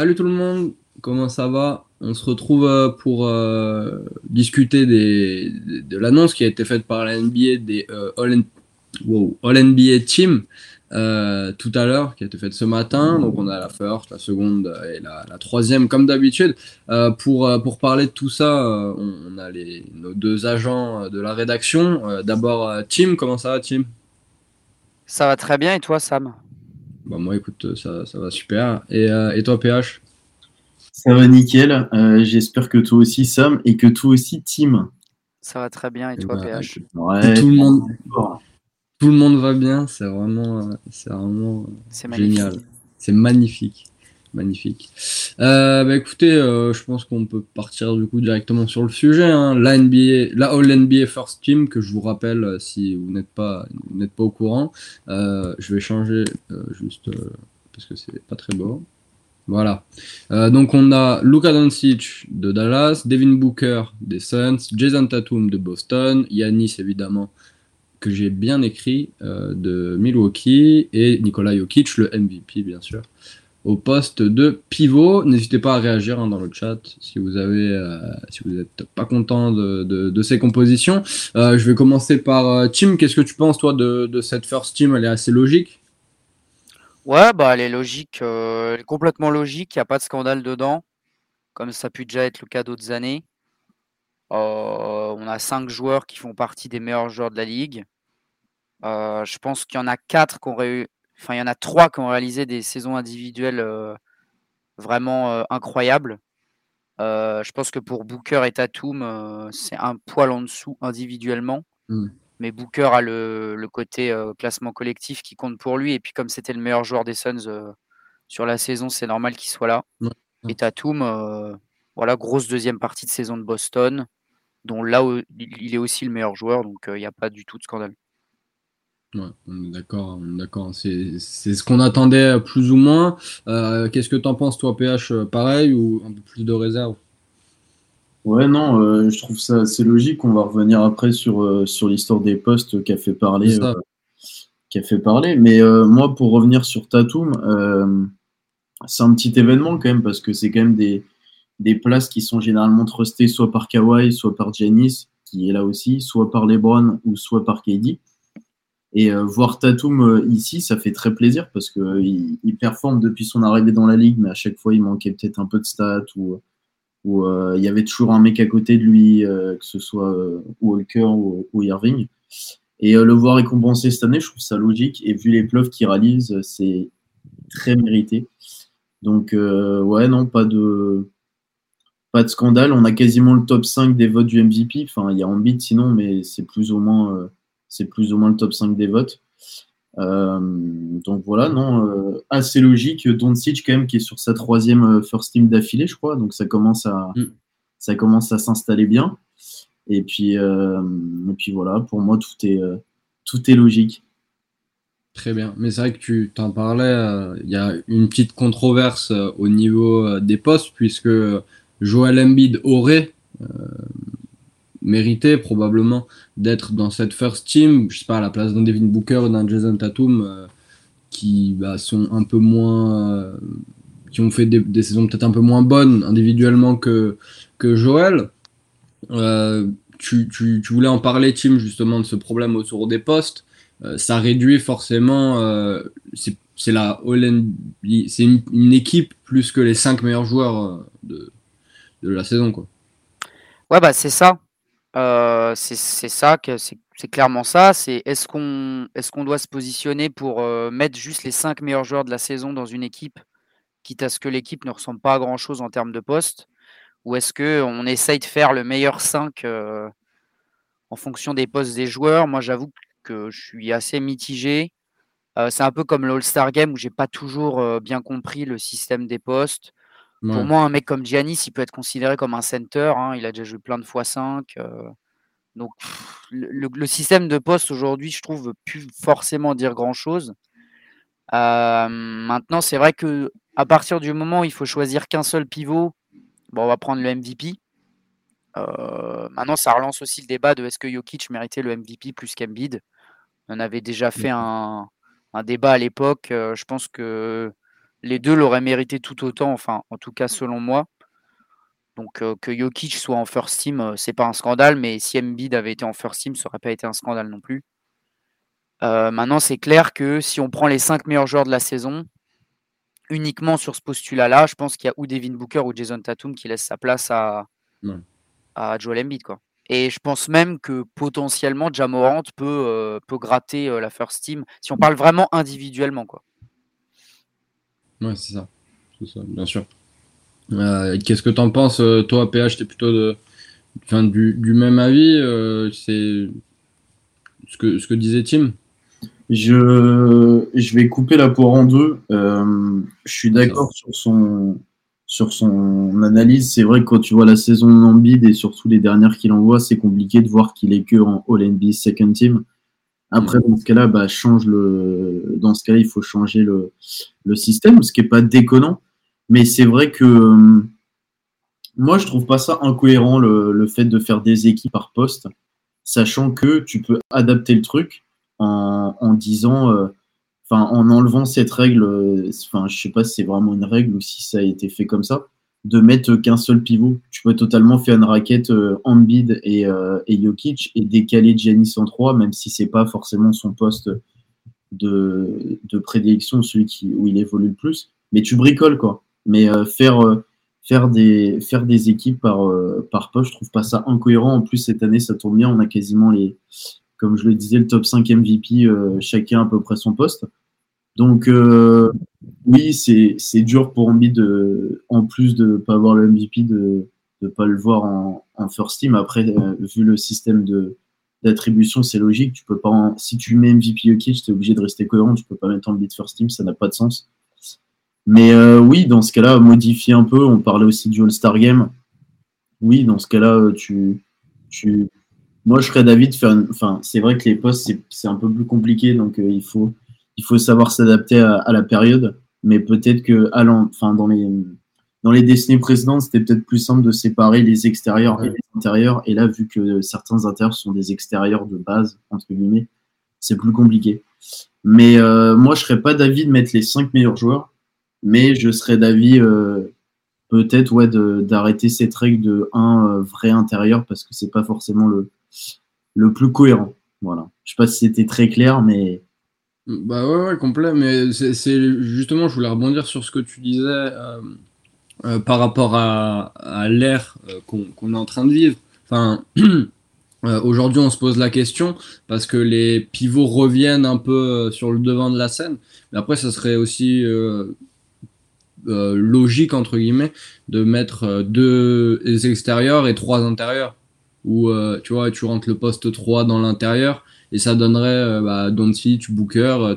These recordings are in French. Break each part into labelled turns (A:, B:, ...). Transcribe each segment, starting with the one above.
A: Salut tout le monde, comment ça va? On se retrouve euh, pour euh, discuter de l'annonce qui a été faite par la NBA des euh, All, NBA Team tout à l'heure, qui a été faite ce matin. Donc on a la first, la seconde et la, troisième comme d'habitude. Pour, pour parler de tout ça, on, on a les, nos deux agents de la rédaction. D'abord Tim, comment ça va Tim?
B: Ça va très bien et toi, Sam?
A: Bah moi écoute, ça, ça va super. Et, euh, et toi PH?
C: Ça va nickel. Euh, J'espère que toi aussi, Sam, et que toi aussi, Tim.
B: Ça va très bien et
A: Eh
B: toi, PH?
C: Ouais.
A: tout le monde, tout le monde va bien, c'est vraiment, euh, c'est vraiment euh,
B: C'est magnifique.
A: génial. C'est magnifique, magnifique. Euh, bah écoutez, euh, je pense qu'on peut partir du coup directement sur le sujet. Hein. La NBA, la All NBA First Team que je vous rappelle euh, si vous n'êtes pas, n'êtes pas au courant. Je vais changer juste parce que c'est pas très beau. Voilà. Donc on a Luka Doncic de Dallas, Devin Booker des Suns, Jason Tatum de Boston, Yanis évidemment que j'ai bien écrit de Milwaukee et Nikola Jokic le MVP bien sûr au poste de pivot. N'hésitez pas à réagir hein, dans le chat si vous avez euh, n'êtes pas content de, ces compositions. Euh, je vais commencer par euh, Tim. Qu'est-ce que tu penses toi de, cette first team? Elle est assez logique.
B: Ouais, bah elle est logique, euh, elle est complètement logique, il n'y a pas de scandale dedans, comme ça a pu déjà être le cas d'autres années. Euh, on a cinq joueurs qui font partie des meilleurs joueurs de la ligue. Euh, je pense qu'il y en a quatre qui ont réu- enfin il y en a trois qui ont réalisé des saisons individuelles euh, vraiment euh, incroyables. Euh, je pense que pour Booker et Tatum, c'est un poil en dessous individuellement.
A: Mm.
B: Mais Booker a le, le côté classement collectif qui compte pour lui. Et puis comme c'était le meilleur joueur des Suns sur la saison, c'est normal qu'il soit là.
A: Ouais.
B: Et Tatum, voilà, grosse deuxième partie de saison de Boston, dont là il est aussi le meilleur joueur, donc il n'y a pas du tout de scandale.
A: Ouais, on est d'accord, d'accord. C'est, c'est ce qu'on attendait euh, plus ou moins. Euh, qu'est-ce que t'en penses, toi, PH, euh, pareil ou un peu plus de réserve?
C: Ouais, non, euh, je trouve ça assez logique. On va revenir après sur, euh, sur l'histoire des postes qui a fait parler.
A: C'est ça.
C: qui a fait parler. Mais moi, pour revenir sur Tatum, c'est un petit événement quand même, parce que c'est quand même des, des places qui sont généralement trustées soit par Kawhi, soit par Giannis, qui est là aussi, soit par LeBron ou soit par KD. Et euh, voir Tatum euh, ici, ça fait très plaisir parce que il, il performe depuis son arrivée dans la ligue, mais à chaque fois, il manquait peut-être un peu de stats ou euh, il y avait toujours un mec à côté de lui, euh, que ce soit euh, Walker ou, Irving. Et euh, le voir récompensé cette année, je trouve ça logique. Et vu les playoffs qu'il réalise, euh, c'est très mérité. Donc, euh, ouais, non, pas de, scandale. On a quasiment le top 5 des votes du MVP. Enfin, il y a Embiid sinon, mais c'est plus ou moins, euh, c'est plus ou moins le top 5 des votes. Euh, donc voilà, non, euh, assez logique. Doncic quand même qui est sur sa troisième euh, first team d'affilée, je crois. Donc ça commence à,
A: Mm.
C: ça commence à s'installer bien. Et puis, euh, et puis voilà, pour moi tout est, tout est logique.
A: Très bien. Mais c'est vrai que tu t'en parlais, il y a une petite controverse au niveau des postes, puisque Joel Embiid aurait mérité probablement d'être dans cette first team, je sais pas, à la place d'un Devin Booker d'un Jason Tatum, euh, qui bah, sont un peu moins. euh, qui ont fait des, saisons peut-être un peu moins bonnes individuellement que, que Joel. Euh, tu, tu, tu voulais en parler, Tim, justement, de ce problème autour des postes. Ça réduit forcément. c'est c'est une, équipe plus que les cinq meilleurs joueurs de, de la saison, quoi.
B: Ouais, bah c'est ça. Euh, c'est ça, c'est clairement ça. Est-ce qu'on qu'on doit se positionner pour euh, mettre juste les cinq meilleurs joueurs de la saison dans une équipe, quitte à ce que l'équipe ne ressemble pas à grand-chose en termes de poste, ou est-ce que on essaye de faire le meilleur 5 euh, en fonction des postes des joueurs? Moi, j'avoue que je suis assez mitigé. C'est un peu comme l'All-Star Game où j'ai pas toujours bien compris le système des postes. Pour moi, un mec comme Giannis, il peut être considéré comme un center. hein, Il a déjà joué plein de fois 5. donc, pff, le, système de poste aujourd'hui, je trouve, veut plus forcément dire grand-chose. Euh, maintenant, c'est vrai que à partir du moment où il faut choisir qu'un seul pivot, bon, on va prendre le MVP. Euh, maintenant, ça relance aussi le débat de est-ce que Jokic méritait le MVP plus qu'Embiid. On avait déjà fait un, un débat à l'époque. euh, je pense que les deux l'auraient mérité tout autant, enfin, en tout cas selon moi. Donc que Jokic soit en first team, c'est pas un scandale, mais si Embiid avait été en first team, ça aurait pas été un scandale non plus. maintenant, c'est clair que si on prend les cinq meilleurs joueurs de la saison, uniquement sur ce postulat-là, je pense qu'il y a ou Devin Booker ou Jason Tatum qui laissent sa place à, à Joel Embiid. Quoi. Et je pense même que potentiellement, Jamorant peut, peut gratter la first team, si on parle vraiment individuellement. Quoi.
A: Ouais, c'est ça. C'est ça, bien sûr. Euh, qu'est-ce que tu en penses, euh, toi, PH, t'es plutôt de, enfin, du, du même avis euh, C'est ce que, ce que disait Tim?
C: Je, je vais couper la poire en deux. je suis d'accord sur son, sur son analyse. C'est vrai que quand tu vois la saison d'Ambide et surtout les dernières qu'il envoie, c'est compliqué de voir qu'il est que en All-NBA Second Team. Après, mm. dans ce cas-là, bah, change le... dans ce cas-là, il faut changer le, le système, ce qui n'est pas déconnant. Mais c'est vrai que euh, moi, je trouve pas ça incohérent le, fait de faire des équipes par poste, sachant que tu peux adapter le truc en, disant, euh, en enlevant cette règle, enfin, je sais pas si c'est vraiment une règle ou si ça a été fait comme ça, de mettre qu'un seul pivot. Tu peux totalement faire une raquette euh, Ambid et, et Jokic et décaler Giannis en 3, même si c'est pas forcément son poste de, prédilection, celui qui, où il évolue le plus. Mais tu bricoles, quoi. Mais euh, faire, euh, faire, des, équipes par, euh, par poste, je trouve pas ça incohérent. En plus, cette année, ça tourne bien. On a quasiment les, comme je le disais, le top 5 MVP, chacun à peu près son poste. Donc, oui, c'est dur pour Embiid, de, en plus de ne pas avoir le MVP, de ne pas le voir en, first team. Après, vu le système d'attribution, c'est logique. Tu peux pas si tu mets MVP Jokic, tu es obligé de rester cohérent. Tu peux pas mettre beat first team, ça n'a pas de sens. Mais euh, oui, dans ce cas-là, modifier un peu. On parlait aussi du All-Star Game. Oui, dans ce cas-là, euh, tu, tu, moi, je serais d'avis de faire. Enfin, c'est vrai que les postes, c'est un peu plus compliqué, donc euh, il, faut, il faut savoir s'adapter à, la période. Mais peut-être que à enfin, dans, les, dans les décennies précédentes, c'était peut-être plus simple de séparer les extérieurs et les intérieurs. Et là, vu que certains intérieurs sont des extérieurs de base, entre guillemets, c'est plus compliqué. Mais moi, je serais pas d'avis de mettre les cinq meilleurs joueurs mais je serais d'avis euh, peut-être ouais, d'arrêter cette règle de un euh, vrai intérieur parce que c'est pas forcément le, le plus cohérent. Voilà. Je sais pas si c'était très clair, mais.
A: Bah ouais, ouais complet. Mais c'est justement, je voulais rebondir sur ce que tu disais euh, par rapport à, l'ère qu'on est en train de vivre. Enfin. Aujourd'hui, on se pose la question parce que les pivots reviennent un peu sur le devant de la scène. Mais après, ça serait aussi euh, logique entre guillemets de mettre euh, deux extérieurs et trois intérieurs ou euh, tu vois tu rentres le poste 3 dans l'intérieur et ça donnerait bah, Doncic, Booker,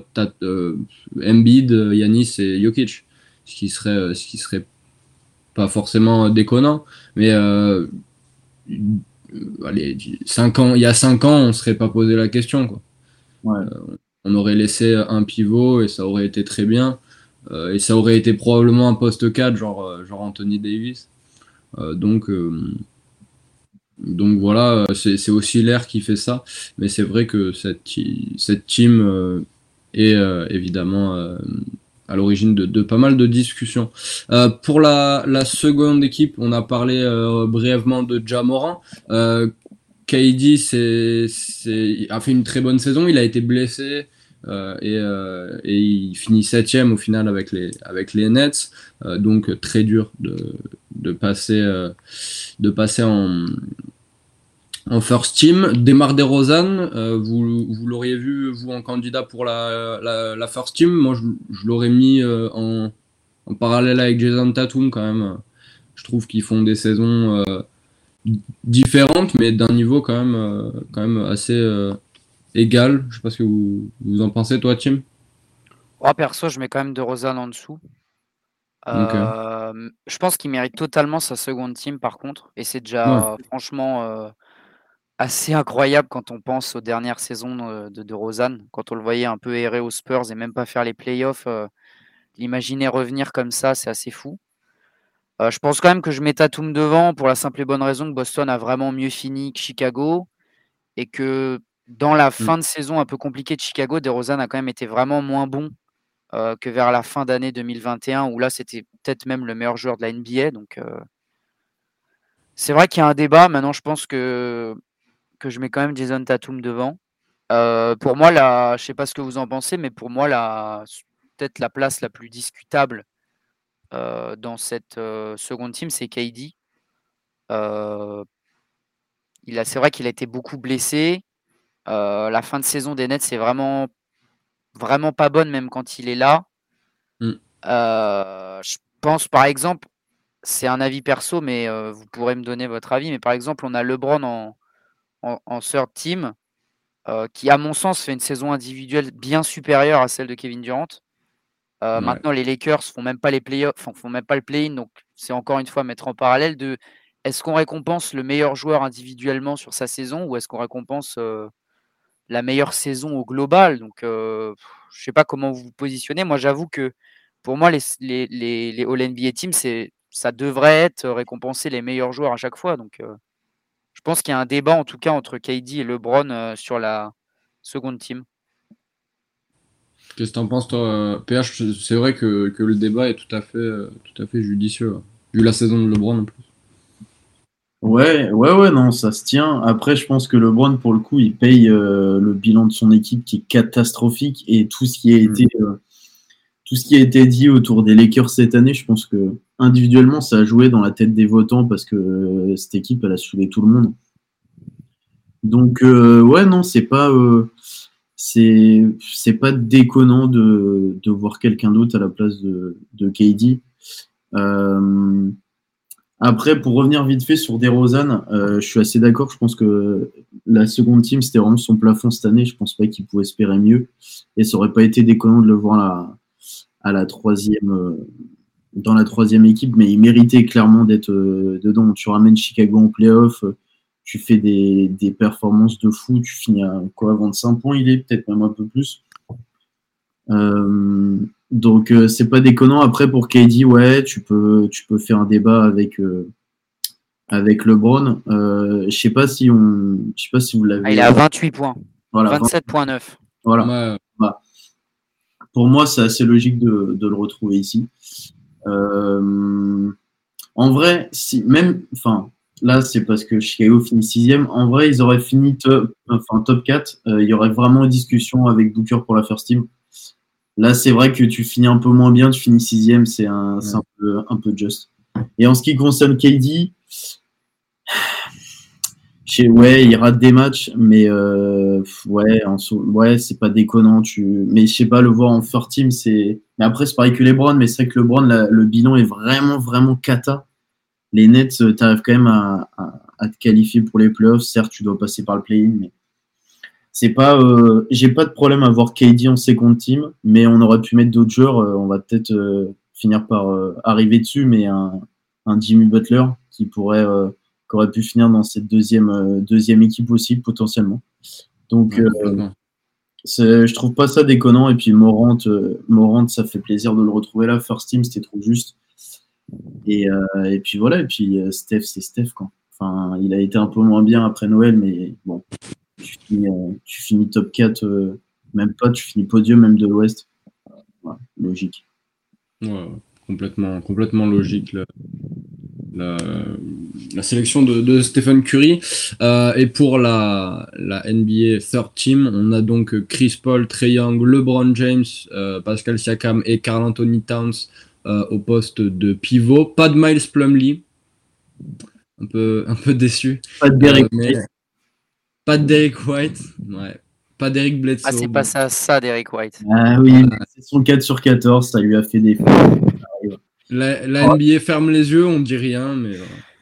A: Embiid, Yanis et Jokic ce qui serait ce qui serait pas forcément déconnant mais allez, cinq ans, il y a 5 ans, on serait pas posé la question. Quoi. on aurait laissé un pivot et ça aurait été très bien. Euh, et ça aurait été probablement un poste 4, genre, euh, genre Anthony Davis. Euh, donc, donc voilà, c'est aussi l'air qui fait ça. Mais c'est vrai que cette, cette team est évidemment à l'origine de, pas mal de discussions. pour la, seconde équipe, on a parlé brièvement de Jamoran. Euh, KD a fait une très bonne saison, il a été blessé, euh, et, euh, il finit septième au final avec les, Nets. Euh, donc très dur de passer en, en first team. Demar DeRozan, vous, vous l'auriez vu, vous, en candidat pour la, la, la first team. Moi, je, je l'aurais mis en, en, parallèle avec Jason Tatum quand même. Je trouve qu'ils font des saisons différentes, mais d'un niveau quand même, quand même assez, égal. Je sais pas ce que vous, vous en pensez, toi, Tim.
B: Oh, perso, je mets quand même de Rosanne en dessous. Euh, je pense qu'il mérite totalement sa seconde team, par contre. Et c'est déjà franchement euh, assez incroyable quand on pense aux dernières saisons de, de, Rosanne. Quand on le voyait un peu errer aux Spurs et même pas faire les playoffs, euh, l'imaginer revenir comme ça, c'est assez fou. je pense quand même que je mets Tatum devant pour la simple et bonne raison que Boston a vraiment mieux fini que Chicago et que dans la mmh. fin de saison un peu compliquée de Chicago, DeRozan a quand même été vraiment moins bon que vers la fin d'année 2021, où là, c'était peut-être même le meilleur joueur de la NBA. Donc, c'est vrai qu'il y a un débat. Maintenant, je pense que, que je mets quand même Jason Tatum devant. pour moi, la, je sais pas ce que vous en pensez, mais pour moi, la, peut-être la place la plus discutable dans cette seconde team, c'est KD. il a, c'est vrai qu'il a été beaucoup blessé. la fin de saison des Nets, c'est vraiment, vraiment pas bonne, même quand il est là. Mmh. je pense, par exemple, c'est un avis perso, mais vous pourrez me donner votre avis. Mais par exemple, on a LeBron en, en, third team, qui, à mon sens, fait une saison individuelle bien supérieure à celle de Kevin Durant. Maintenant, les Lakers font même pas les playoffs, font même pas le play-in, donc c'est encore une fois mettre en parallèle de est-ce qu'on récompense le meilleur joueur individuellement sur sa saison ou est-ce qu'on récompense la meilleure saison au global? Donc, je sais pas comment vous vous positionnez. Moi, j'avoue que pour moi, les, les, les, les All NBA Teams, ça devrait être récompenser les meilleurs joueurs à chaque fois. Donc, je pense qu'il y a un débat en tout cas entre KD et LeBron sur la seconde team.
A: Qu'est-ce que tu en penses, toi PH, c'est vrai que, le débat est tout à fait, tout à fait judicieux, vu la saison de LeBron en plus.
C: Ouais, ouais, ouais, non, ça se tient. Après, je pense que LeBron, pour le coup, il paye le bilan de son équipe qui est catastrophique et tout ce qui a mm. été tout ce qui a été dit autour des Lakers cette année, je pense que individuellement, ça a joué dans la tête des votants parce que euh, cette équipe, elle a saoulé tout le monde. Donc, euh, ouais, non, c'est pas, euh, c'est, pas déconnant de, voir quelqu'un d'autre à la place de, de KD. après, pour revenir vite fait sur DeRozan, je suis assez d'accord. Je pense que la seconde team, c'était vraiment son plafond cette année. Je pense pas qu'il pouvait espérer mieux. Et ça aurait pas été déconnant de le voir là à la troisième, euh, dans la troisième équipe, mais il méritait clairement d'être euh, dedans. Tu ramènes Chicago en playoff, euh, tu fais des, des, performances de fou, tu finis à quoi 25 points, il est peut-être même un peu plus. donc c'est pas déconnant. Après pour KD, ouais, tu peux, tu peux faire un débat avec avec LeBron. je sais pas si on, je sais pas si vous l'avez.
B: Ah, il est à 28 points. Voilà, 27.9.
C: Voilà pour moi, c'est assez logique de, le retrouver ici. Euh, en vrai, si même, enfin, là, c'est parce que Chicago finit sixième. En vrai, ils auraient fini top, enfin, top 4. Euh, il y aurait vraiment une discussion avec Booker pour la first team. Là, c'est vrai que tu finis un peu moins bien, tu finis sixième, c'est un, peu, un peu juste. Et en ce qui concerne KD, ouais, il rate des matchs, mais euh, ouais, ouais, c'est pas déconnant. Tu, mais je sais pas le voir en first team, c'est. Mais après, c'est pareil que LeBron, mais c'est vrai que LeBron, le bilan est vraiment, vraiment cata. Les Nets, euh, tu arrives quand même à, te qualifier pour les playoffs. Certes, tu dois passer par le play-in, mais c'est pas. Euh, j'ai pas de problème à voir KD en second team, mais on aurait pu mettre d'autres joueurs. on va peut-être finir par arriver dessus, mais un Jimmy Butler qui pourrait aurait pu finir dans cette deuxième, euh, deuxième équipe aussi, potentiellement. Donc, euh, je trouve pas ça déconnant. Et puis, Morant, euh, Morant, ça fait plaisir de le retrouver là. First team, c'était trop juste. Et, et, puis voilà, et puis Steph, c'est Steph. Quoi. Enfin, il a été un peu moins bien après Noël, mais bon, tu finis, tu finis top 4, même pas, tu finis podium même de l'Ouest. logique.
A: Ouais, complètement, complètement logique la, sélection de, Stephen Curry. Euh, et pour la, la, NBA Third Team, on a donc Chris Paul, Trey Young, LeBron James, euh, Pascal Siakam et Carl Anthony Towns euh, au poste de pivot. Pas de Miles Plumlee. Un peu, un peu déçu.
C: Pas de Derek White.
A: Pas de Derek White. Ouais. Pas d'Eric Bledsoe.
B: Ah, c'est pas ça, ça Derek White.
C: Ah oui, c'est son 4 sur 14, ça lui a fait des.
A: La, NBA ferme les yeux, on dit rien, mais.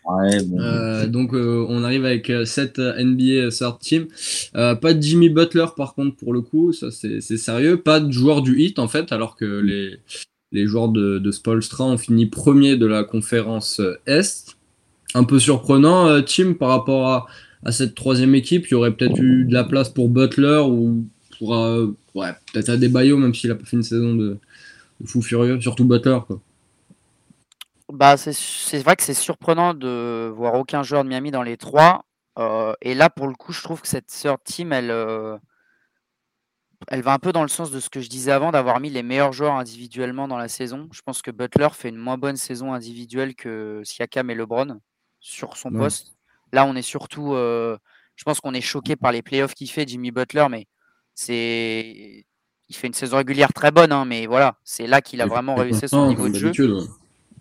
A: Euh, donc euh, on arrive avec 7 euh, NBA third team. pas de Jimmy Butler par contre pour le coup, ça c'est sérieux. Pas de joueur du hit en fait, alors que les, les joueurs de, de Spolstra ont fini premier de la conférence Est. Un peu surprenant, Tim, par rapport à, à cette troisième équipe, il y aurait peut-être eu de la place pour Butler ou pour ouais, peut-être à Debayo, même s'il a pas fait une saison de, de fou furieux, surtout Butler. Quoi.
B: Bah, c'est vrai que c'est surprenant de voir aucun joueur de Miami dans les trois. Euh, et là, pour le coup, je trouve que cette third team, elle, euh, elle va un peu dans le sens de ce que je disais avant, d'avoir mis les meilleurs joueurs individuellement dans la saison. Je pense que Butler fait une moins bonne saison individuelle que Siakam et LeBron sur son poste. Là, on est surtout. Euh, je pense qu'on est choqué par les playoffs qu'il fait, Jimmy Butler, mais c'est. Il fait une saison régulière très bonne, hein, mais voilà, c'est là qu'il a vraiment réussi son niveau de jeu.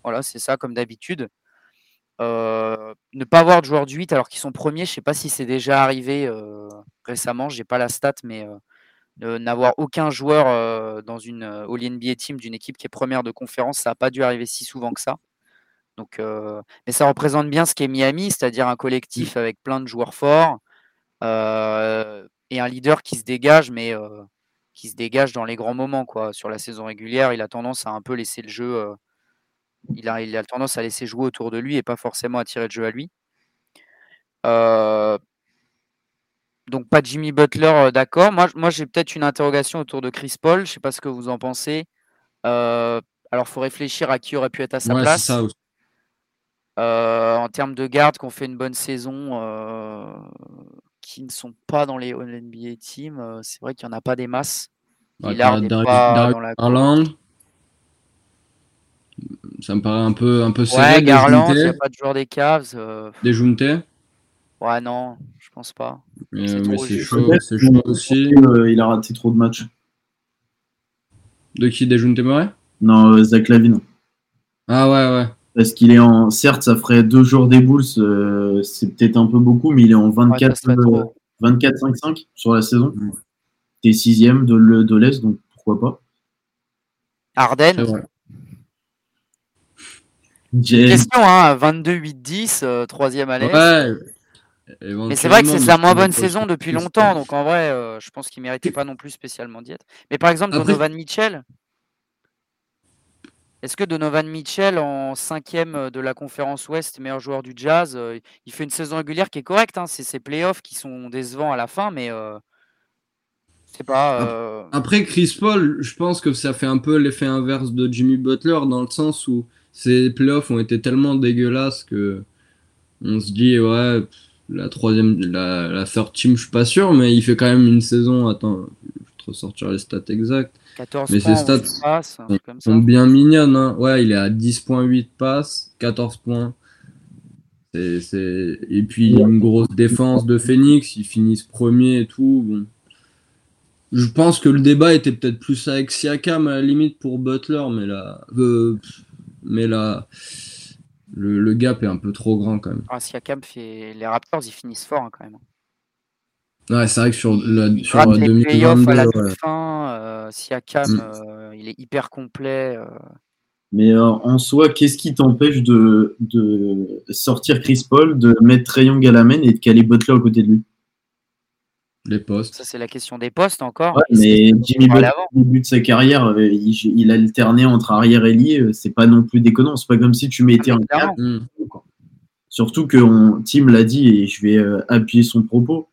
B: Voilà, c'est ça, comme d'habitude. Euh, ne pas avoir de joueurs du 8 alors qu'ils sont premiers, je ne sais pas si c'est déjà arrivé euh, récemment, je n'ai pas la stat, mais n'avoir aucun joueur dans une All NBA team d'une équipe qui est première de conférence, ça n'a pas dû arriver si souvent que ça. Donc, mais ça représente bien ce qu'est Miami, c'est-à-dire un collectif avec plein de joueurs forts et un leader qui se dégage, mais qui se dégage dans les grands moments. Quoi. Sur la saison régulière, il a tendance à un peu laisser le jeu. Il, a, il a tendance à laisser jouer autour de lui et pas forcément à tirer le jeu à lui. Donc pas Jimmy Butler, euh, d'accord. Moi, moi j'ai peut-être une interrogation autour de Chris Paul. Je ne sais pas ce que vous en pensez. Euh, alors, il faut réfléchir à qui aurait pu être à sa place. Euh, en termes de garde, qu'on fait une bonne saison, qui ne sont pas dans les NBA Teams, c'est vrai qu'il n'y en a pas des masses.
A: Ouais, pas dans la Garland. Ça me paraît un peu, un peu
B: serré. Ouais, Garland, il n'y a pas de joueur des Cavs.
A: Des Junte
B: Ouais, non, je pense pas.
A: Mais c'est chaud, c'est chaud aussi.
C: il a raté trop de matchs.
A: De qui Dejun Temeray
C: Non, euh, Zach Lavine.
A: Ah ouais, ouais.
C: Parce qu'il est en. Certes, ça ferait deux jours des Bulls, euh, c'est peut-être un peu beaucoup, mais il est en 24-5-5 euh, sur la saison. Mm. T'es sixième de, de l'Est, donc pourquoi pas.
B: Arden Question, hein, 22-8-10, troisième à l'Est. Ouais, mais c'est vrai que c'est sa moins bonne saison depuis longtemps, donc en vrai, euh, je pense qu'il méritait pas non plus spécialement d'y être. Mais par exemple, Donovan Mitchell, est-ce que Donovan Mitchell, en cinquième euh, de la conférence Ouest, meilleur joueur du Jazz, euh, il fait une saison régulière qui est correcte hein, C'est ses playoffs qui sont décevants à la fin, mais c'est pas.
A: Après Chris Paul, je pense que ça fait un peu l'effet inverse de Jimmy Butler dans le sens où ses playoffs ont été tellement dégueulasses que on se dit ouais la troisième, la, la third team, je suis pas sûr, mais il fait quand même une saison. Attends, je vais te ressortir les stats exactes.
B: 14 mais ses stats
A: sont, bien mignonnes. Hein. Ouais, il est à 10.8 passes, 14 points. Et puis il y a une grosse défense de Phoenix, ils finissent premier et tout. Bon. Je pense que le débat était peut-être plus avec Siakam à la limite pour Butler, mais là, euh, mais là, le, gap est un peu trop grand quand même.
B: Ah, Siakam fait les Raptors, ils finissent fort hein, quand même.
A: Ouais, c'est vrai que sur, la, sur 2022,
B: à la fin, euh, Siakam, mm. euh, il est hyper complet. Euh.
C: Mais en soi, qu'est-ce qui t'empêche de, de, sortir Chris Paul, de mettre Trae Young à la main et de caler Butler à côté de lui?
A: Les postes.
B: Ça, c'est la question des postes encore.
C: mais Jimmy Butler, au début de sa carrière, euh, il, a alterné entre arrière et lié. Euh, c'est pas non plus déconnant. C'est pas comme si tu mettais ah, un Surtout que Tim l'a dit, et je vais euh, appuyer son propos.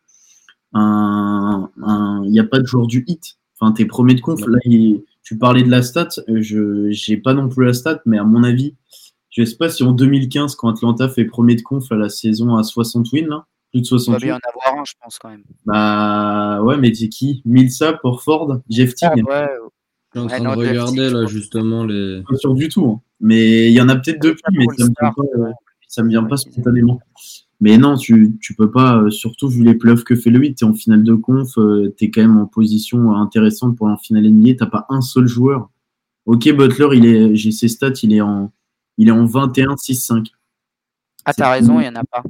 C: Il n'y a pas de joueur du hit. Enfin, t'es premier de conf. Là, tu parlais de la stat. Je n'ai pas non plus la stat, mais à mon avis, je sais pas si en 2015, quand Atlanta fait premier de conf à la saison à 60 wins, là, plus de 68.
B: Il va bien en avoir un, je pense, quand même.
C: Bah ouais, mais c'est qui? Milsa, Porford, Jeff Teague
A: ah, ouais. Je suis en train de regarder là justement les.
C: Pas sûr du tout, hein. mais il y en a peut-être depuis, mais ça me, vient pas, ça me vient pas spontanément. Mais non, tu, tu peux pas, euh, surtout vu les playoffs que fait le 8, tu es en finale de conf, euh, tu es quand même en position intéressante pour en finale NBA, tu pas un seul joueur. Ok, Butler, il est, j'ai ses stats, il est en, il est en 21-6-5.
B: Ah, t'as raison, il n'y en a pas.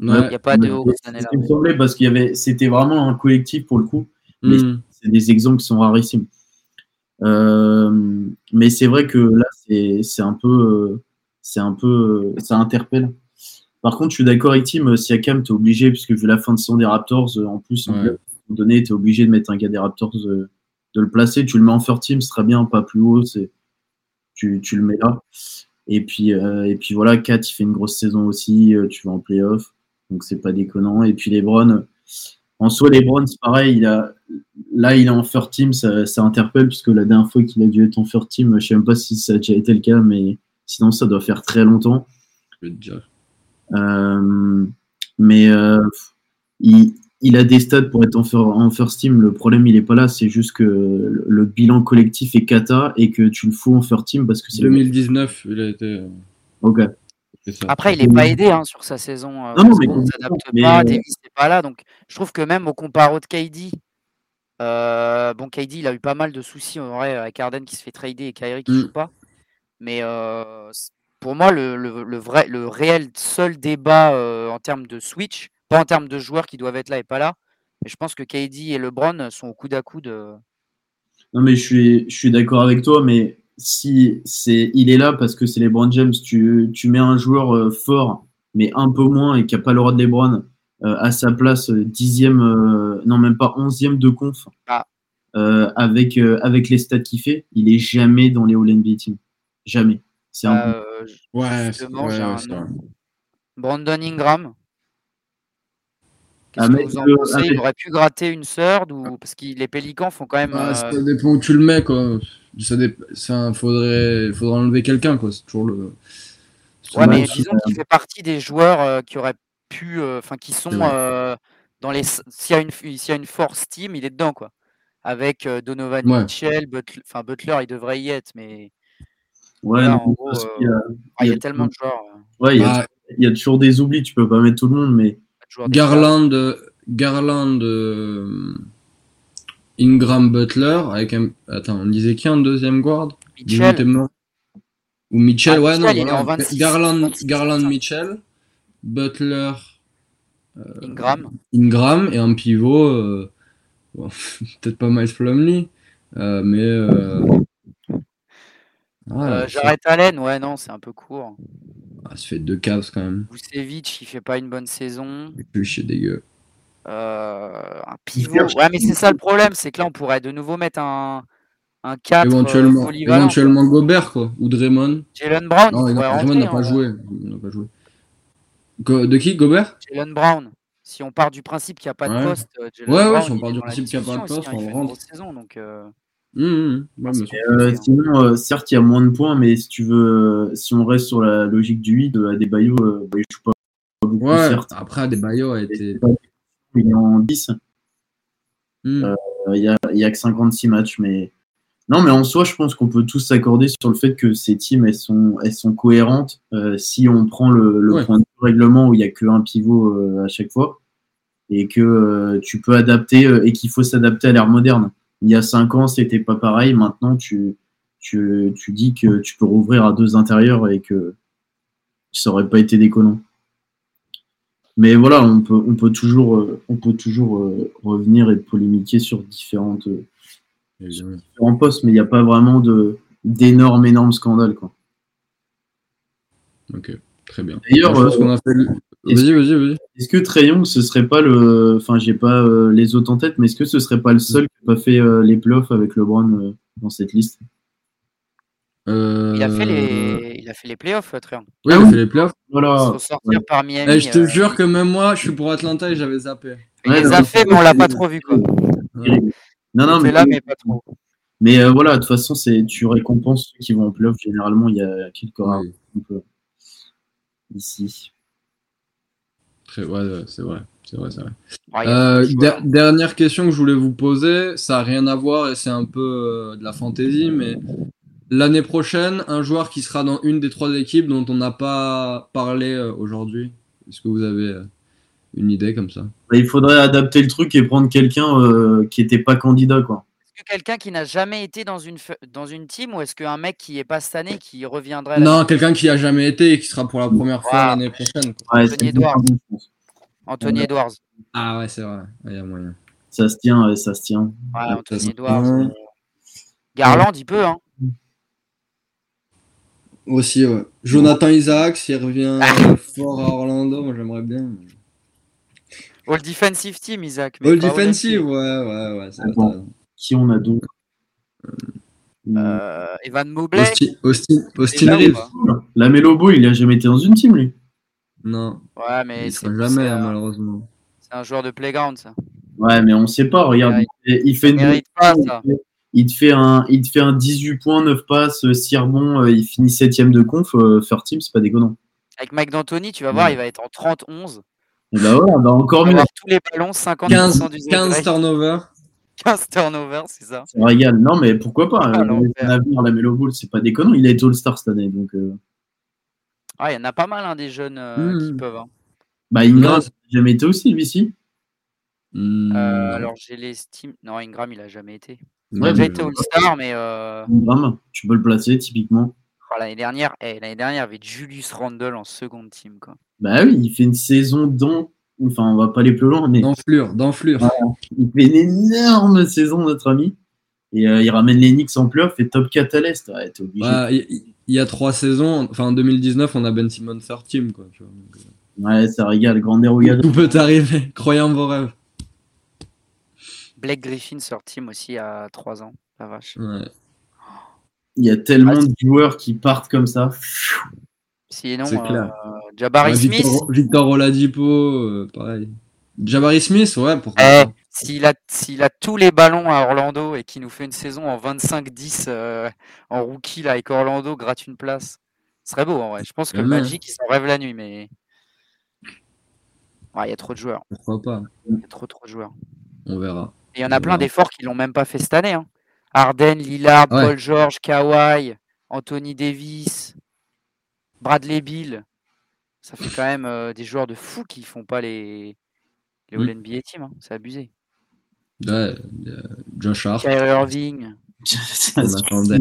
B: Il n'y a pas de haut cette
C: année-là. me semblait parce qu'il y avait, c'était vraiment un collectif pour le coup. Mais hmm. c'est des exemples qui sont rarissimes. Euh, mais c'est vrai que là, c'est un peu, c'est un peu, ça interpelle. Par contre, je suis d'accord avec Tim. Siakam, tu es obligé, puisque vu la fin de saison des Raptors, en plus, à un donné, tu es obligé de mettre un gars des Raptors, euh, de le placer. Tu le mets en first team, c'est très bien, pas plus haut. Tu, tu le mets là. Et puis, euh, et puis voilà, Kat, il fait une grosse saison aussi. tu vas en playoff donc c'est pas déconnant. Et puis les Browns, en soi, les Browns, pareil, il a, là, il est en first team, ça, interpelle, puisque la dernière fois qu'il a dû être en first team, je sais même pas si ça a déjà été le cas, mais sinon, ça doit faire très longtemps. Je vais te dire. Euh, mais euh, il a des stats pour être en, first team. Le problème, il est pas là. C'est juste que le, bilan collectif est cata et que tu le fous en first team parce que c'est
A: 2019, il a été. Euh,
B: Après, il n'est pas aidé hein, sur sa saison. Euh, non, mais on s'adapte pas. Davis n'est pas là. Donc, je trouve que même au comparo de KD, euh, bon, KD, il a eu pas mal de soucis en vrai avec Arden qui se fait trader et Kyrie qui ne mm. joue pas. Mais pour moi, le, le, vrai, le réel seul débat en termes de switch, pas en termes de joueurs qui doivent être là et pas là. Mais je pense que KD et LeBron sont au coude à coude.
C: Non, mais je suis, je suis d'accord avec toi, mais si c'est, il est là parce que c'est LeBron James, tu, tu mets un joueur euh, fort, mais un peu moins et qui n'a pas le droit de LeBron euh, à sa place, euh, dixième, non même pas onzième de conf, ah. avec, avec les stats qu'il fait, il est jamais dans les All-NBA Team. Jamais. C'est un.
A: ouais,
B: Brandon Ingram. Qu'est-ce que vous en pensez? Il aurait pu gratter une third ou parce que les Pélicans font quand même.
A: Bah, ça dépend où tu le mets quoi. Ça, ça faudrait, faudrait enlever quelqu'un quoi. C'est toujours le.
B: Ouais, mais disons qu'il fait partie des joueurs euh, qui auraient pu, euh, enfin qui sont euh, dans les. S'il y a une, s'il y a une force team, il est dedans quoi. Avec Donovan Mitchell, Butler, enfin Butler, il devrait y être, mais.
C: Ouais,
B: il, y a, tellement de joueurs.
C: Ouais, il y, a, bah, il y a toujours des oublis. Tu peux pas mettre tout le monde, mais
A: Garland, Garland, euh, Ingram, Butler, avec un. Attends, on disait qui en deuxième guard?
B: Mitchell.
A: Ou Mitchell, ah, ouais, non, Garland, Garland, Mitchell, Butler,
B: euh, Ingram.
A: Ingram, et un pivot, euh, peut-être pas Miles Plumlee, mais.
B: J'arrête Allen, ouais, non, c'est un peu court.
A: Ah, ça fait deux cases quand même.
B: Vucevic, il fait pas une bonne saison.
A: plus chier dégueu.
B: Euh, un pivot. Ouais, mais c'est ça le problème, c'est que là, on pourrait de nouveau mettre un, un 4.
A: Éventuellement, euh, éventuellement Gobert, quoi. Ou Draymond.
B: Jalen Brown.
A: Non, Draymond n'a pas, joué. pas joué. De qui Gobert?
B: Jalen Brown. Si on part du principe qu'il n'y a pas de poste,
A: euh, Jalen ouais, ouais, si on part du principe qu'il n'y a pas de poste, on rentre.
B: Saison, donc,
A: mmh, mmh.
C: euh, sinon, euh, certes, il y a moins de points, mais si tu veux, si on reste sur la logique du 8, Adebayo, euh, bah, joue pas
A: beaucoup, ouais, certes. Après, Adebayo a été.
C: Il est en 10. Il n'y a, y a que 56 matchs, mais. Non, mais en soi, je pense qu'on peut tous s'accorder sur le fait que ces teams, elles sont, elles sont cohérentes. si on prend le, le point de règlement où il n'y a qu'un pivot à chaque fois, et que tu peux adapter, et qu'il faut s'adapter à l'ère moderne il y a cinq ans, c'était pas pareil. Maintenant, tu, tu, tu, dis que tu peux rouvrir à deux intérieurs et que ça aurait pas été déconnant. Mais voilà, on peut, on peut toujours, on peut toujours euh, revenir et polémiquer sur différentes, différents postes, mais il n'y a pas vraiment de, d'énormes, énormes scandales. Quoi.
A: Ok, très bien. D'ailleurs, euh, qu'on a fait Vas-y, vas-y, vas-y.
C: Est-ce que Trayon, ce serait pas le. Enfin, j'ai pas euh, les autres en tête, mais est-ce que ce serait pas le seul qui n'a pas fait euh, les playoffs avec LeBron euh, dans cette liste?
B: Il, a fait les... il a fait les playoffs, Trayon.
A: Oui, il a fait les playoffs.
C: Voilà.
B: par Miami.
A: Eh, je te jure que même moi, je suis pour Atlanta et j'avais zappé.
B: Il les a fait, mais on l'a pas trop vu. Quoi.
C: Non, non, mais.
B: là, mais pas trop.
C: Mais voilà, de toute façon, c'est tu récompenses ceux qui vont en playoff. Généralement, il y a quelques rares ici
A: ouais, c'est vrai. C'est vrai, c'est vrai. Euh, dernière question que je voulais vous poser, ça n'a rien à voir et c'est un peu euh, de la fantaisie, mais l'année prochaine, un joueur qui sera dans une des trois équipes dont on n'a pas parlé euh, aujourd'hui, est-ce que vous avez une idée comme ça?
C: Bah, Il faudrait adapter le truc et prendre quelqu'un qui n'était pas candidat, quoi
B: quelqu'un qui n'a jamais été dans une, dans une team ou est-ce qu'un mec qui est pas cette année qui reviendrait
A: Non, quelqu'un qui a jamais été et qui sera pour la première fois l'année prochaine.
B: Anthony Edwards. Anthony Edwards.
A: Ah ouais, c'est vrai, il y a moyen.
C: Ça se tient, ça se tient.
B: Ouais, Anthony Edwards. Garland, il peut, hein.
A: Aussi, ouais. Jonathan Isaac, s'il revient fort à Orlando, moi j'aimerais bien.
B: All defensive team, Isaac.
A: All defensive, ouais, ouais, ouais.
C: Qui on a d'autres
B: euh, Evan Mobley.
A: Austin, Austin, Reeves.
C: La Melobo, il a jamais été dans une team, lui.
A: Non.
B: Ouais, mais
A: il sera jamais, hein, malheureusement.
B: C'est un joueur de playground, ça.
C: Ouais, mais on sait pas. Regarde, il, fait une. Pas, ça. Il te fait un, il te fait un 18 points, 9 passes, 6 rebonds, euh, il finit 7ème de conf, euh, faire team, c'est pas déconnant.
B: Avec Mike D'Antoni, tu vas voir, il va être en 30-11.
C: Et bah voilà, bah encore
B: On va
C: mieux.
B: avoir tous les ballons, 50%
A: 15,
B: du
A: 15 turnovers.
B: 15 turnovers, c'est ça.
C: Ça régale. Non, mais pourquoi pas
B: Ah,
C: euh, la Melo Ball, c'est pas déconnant. Il a été All-Star cette année. Donc, euh,
B: Ah, il y en a pas mal hein, des jeunes euh, qui
A: Mhm.
B: peuvent. hein.
C: bah, Ingram, il jamais été aussi, lui, si?
B: Euh, alors j'ai l'estime. Non, Ingram, il a jamais été. Il
A: ouais,
B: a déjà
A: mais-
B: été All-Star, mais
C: Ingram, tu peux le placer, typiquement.
B: oh, l'année dernière, eh, l'année dernière, il y avait Julius Randle en seconde team. Quoi.
C: Bah oui, il fait une saison dans. Enfin, on va pas aller plus loin, mais
A: D'enflure, d'enflure.
C: il fait une énorme saison, notre ami. Et euh, il ramène les Knicks en playoff et top 4 à l'Est. Ouais, t'es obligé.
A: Bah, Il y, a trois saisons, enfin en 2019, on a Ben Simmons third team. Quoi, tu vois, donc, euh,
C: Ouais, ça régale. Grand dérogado.
A: Tout peut arriver, croyez en vos rêves.
B: Blake Griffin sur team aussi à 3 ans. La vache.
A: Ouais.
C: Il y a tellement
B: Ah,
C: de joueurs qui partent comme ça.
B: Sinon,
A: clair.
B: euh, Jabari
A: Ouais,
B: Smith,
A: Victor, Victor Oladipo, euh, pareil. Jabari Smith, ouais, pourquoi
B: eh, s'il a, a tous les ballons à Orlando et qu'il nous fait une saison en 25-10 euh, en rookie là, avec Orlando, gratte une place. Ce serait beau en vrai. Je pense que le. Magic, il s'en rêve la nuit, mais. Ouais, il y a trop de joueurs.
A: Pourquoi pas
B: Il y a trop, trop de joueurs.
A: On verra.
B: Il y en a
A: On
B: plein
A: verra.
B: des forts qui l'ont même pas fait cette année. Hein. Harden, Lillard,
A: Ouais.
B: Paul George, Kawhi, Anthony Davis, Bradley Bill. Ça fait quand même euh, des joueurs de fous qui font pas les, les. All-NBA Team. hein. C'est abusé.
A: Ouais, euh, Josh Hart,
B: Kyrie Irving.
A: on attendait.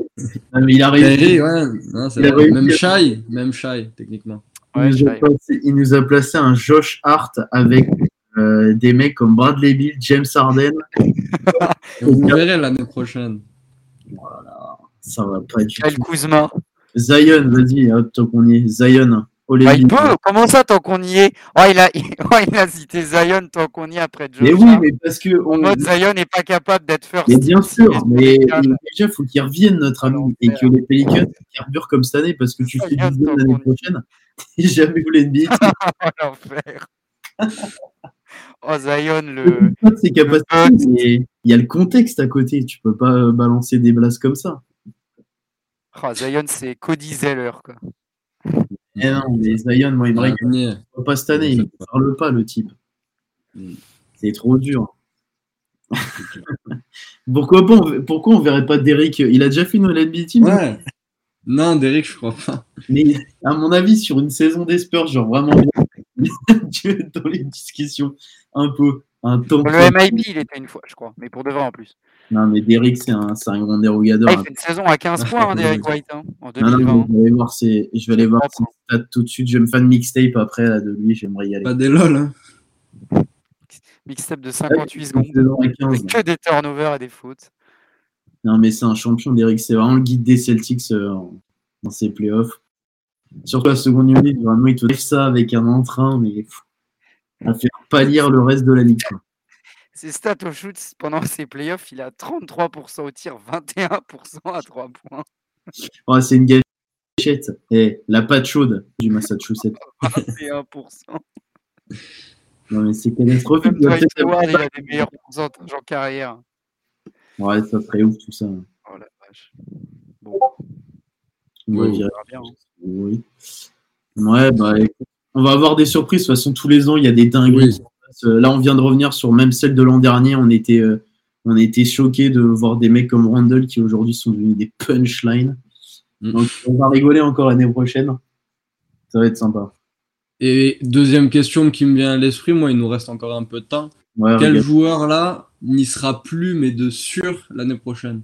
C: Non, mais il a réussi.
A: Kyrie, ouais, non, c'est
C: Il a
A: vrai.
C: réussi
A: Même Shy, même Shy, techniquement.
C: Il, nous a
B: Shai.
C: placé, il nous a placé un Josh Hart avec euh, des mecs comme Bradley Bill, James Harden.
A: Vous verrez l'année prochaine.
C: Ça va pas du
B: Kyle
C: tout.
B: Kuzma.
C: Zion, vas-y, hop, tant qu'on y est. Zion.
B: Bah, il peut. Comment ça, tant qu'on y est? Oh il, a, oh, il a cité Zion tant qu'on y est après Josh
C: Mais oui, mais parce que.
B: En
C: On...
B: mode Zion n'est pas capable d'être first.
C: Mais bien sûr, mais déjà, il faut qu'il revienne, notre ami, et que les Pelicans carburent comme cette année, parce que tu fais
B: Zion,
C: 10
B: tant
C: l'année prochaine. T'es jamais voulu NBA.
B: Oh, l'enfer. oh, Zion, le.
C: mais il y a le contexte à côté. Tu peux pas euh, balancer des blasts comme ça.
B: Oh, Zion, c'est Cody Zeller, quoi.
C: Eh non, mais Zion, moi, il me régale pas cette année. Il ne parle pas, le type.
A: Mm.
C: C'est trop dur. pourquoi, pas, on, pourquoi on verrait pas Derrick? Il a déjà fait une NBA team, non?
A: Ouais. Non, Derek, je crois pas.
C: mais à mon avis, sur une saison des Spurs, genre vraiment tu es dans les discussions un peu. Un temps
B: Le MIP, il était une fois, je crois. Mais pour de vrai, en plus.
C: Non, mais Derrick, c'est un, c'est un grand dérogateur.
B: Ah, il fait une saison à 15 points, hein, Derek White, hein, en
C: Non, non,
B: 2020.
C: mais je vais aller voir, ses- je vais aller voir ses stats tout de suite. Je vais me faire une mixtape après là, de lui, j'aimerais y aller.
A: Pas des lol. Hein.
B: Mixtape de 58
C: Une
B: secondes.
C: saison à 15.
B: Avec que des turnovers et des fautes.
C: Non, mais c'est un champion, Derrick. C'est vraiment le guide des Celtics euh, dans ses playoffs. Surtout la seconde unité, vraiment, il te fait ça avec un entrain, mais à faire pas lire le reste de la ligue. quoi.
B: Ses stats au shoot pendant ses playoffs, il a 33% au tir, 21% à 3 points.
C: Ouais, c'est une gâchette. Et la patte chaude du Massachusetts.
B: 21%.
C: Non, mais c'est catastrophique.
B: Même
C: Il
B: a des meilleurs pourcentages en carrière.
C: Ouais, ça serait ouf tout ça.
B: Oh la vache. Bon,
A: Ouais.
B: bien. hein.
C: Oui. Ouais, bah on va avoir des surprises. De toute façon, tous les ans, il y a des dingueries
A: Oui.
C: Euh, Là, on vient de revenir sur même celle de l'an dernier. On était, euh, on était choqués de voir des mecs comme Randall qui aujourd'hui sont devenus des punchlines.
A: Mm.
C: Donc, on va rigoler encore l'année prochaine. Ça va être sympa.
A: Et deuxième question qui me vient à l'esprit, moi, il nous reste encore un peu de temps.
C: Ouais,
A: Quel
C: regarde.
A: joueur là n'y sera plus, mais de sûr, l'année prochaine?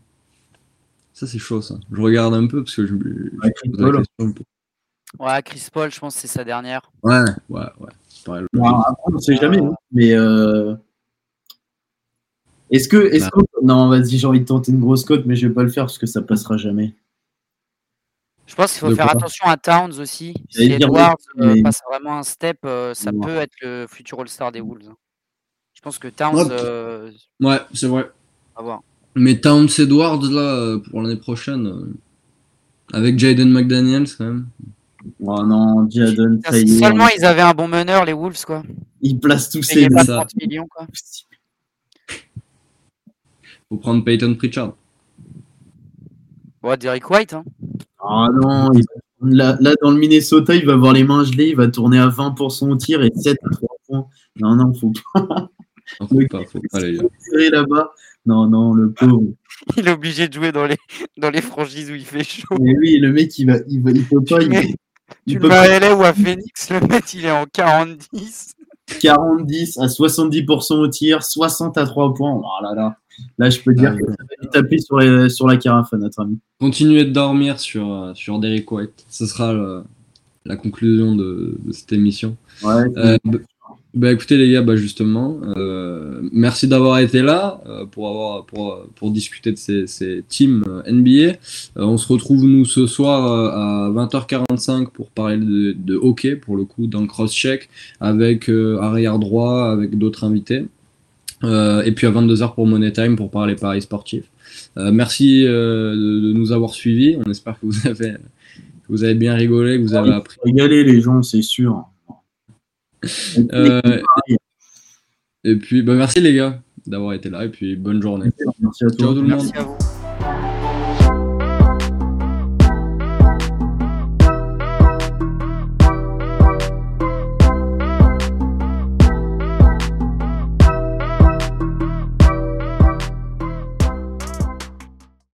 A: Ça, c'est chaud, ça. Je regarde un peu parce que je,
C: Ouais,
A: pose la question
B: Ouais, Chris Paul, je pense que c'est sa dernière.
A: Ouais, ouais, ouais. Pareil.
C: Après, on sait jamais. hein. Mais euh, est-ce que, est-ce
A: Bah.
C: que- non, vas-y, j'ai envie de tenter une grosse cote, mais je vais pas le faire parce que ça passera jamais.
B: Je pense qu'il faut
A: De
B: faire
A: quoi
B: attention à Towns aussi. Si Edwards euh, passe vraiment un step, euh, ça
C: Ouais.
B: peut être le futur All-Star des Wolves. hein. Je pense que Towns,
A: Ouais.
B: euh,
A: Ouais, c'est vrai.
B: à voir.
A: Mais Towns Edwards, là, pour l'année prochaine, euh, avec Jaden McDaniels, quand même.
C: Oh non, Jadon,
B: seulement ils avaient un bon meneur, les Wolves, quoi.
C: il place tous ses
B: pas
A: ça.
B: 30 millions, quoi.
A: Faut prendre Peyton Pritchard.
B: Ouais, Derek White, hein.
C: Ah non, il- là, là, dans le Minnesota, il va avoir les mains gelées, il va tourner à 20% au tir et 7 à 3 points. Non, non, faut pas.
A: Non, faut pas, faut pas, les gars.
C: tirer là-bas. Non, non, le pauvre.
B: Il est obligé de jouer dans les, dans les franchises où il fait chaud.
C: Mais oui, le mec, il va, il, va, il peut pas. Il
B: Tu le mets
C: pas.
B: à ou à Phoenix, le mec il est en 40-10.
C: 40-10 à 70% au tir, 60 à 3 points. Oh là là. Là, je peux dire
A: Ah,
C: que ça va taper sur, les- sur la carafe, notre ami.
A: Continuez de dormir sur, euh, sur Derek White. Ce sera le- la conclusion de, de cette émission.
C: Ouais,
A: Euh, bah, écoutez les gars, bah justement, euh, merci d'avoir été là euh, pour avoir pour, pour discuter de ces, ces teams euh, NBA. Euh, on se retrouve nous ce soir euh, à 20h45 pour parler de, de hockey pour le coup dans le cross-check avec euh, arrière droit avec d'autres invités. Euh, et puis à 22h pour Money Time pour parler paris sportifs. Euh, merci euh, de, de nous avoir suivis. On espère que vous avez que vous avez bien rigolé, que vous avez appris.
C: régaler les gens, c'est sûr.
A: Euh, Et puis, bah, merci les gars d'avoir été là et puis bonne journée.
C: Merci à toi.
A: Ciao tout le monde.
B: Merci à vous.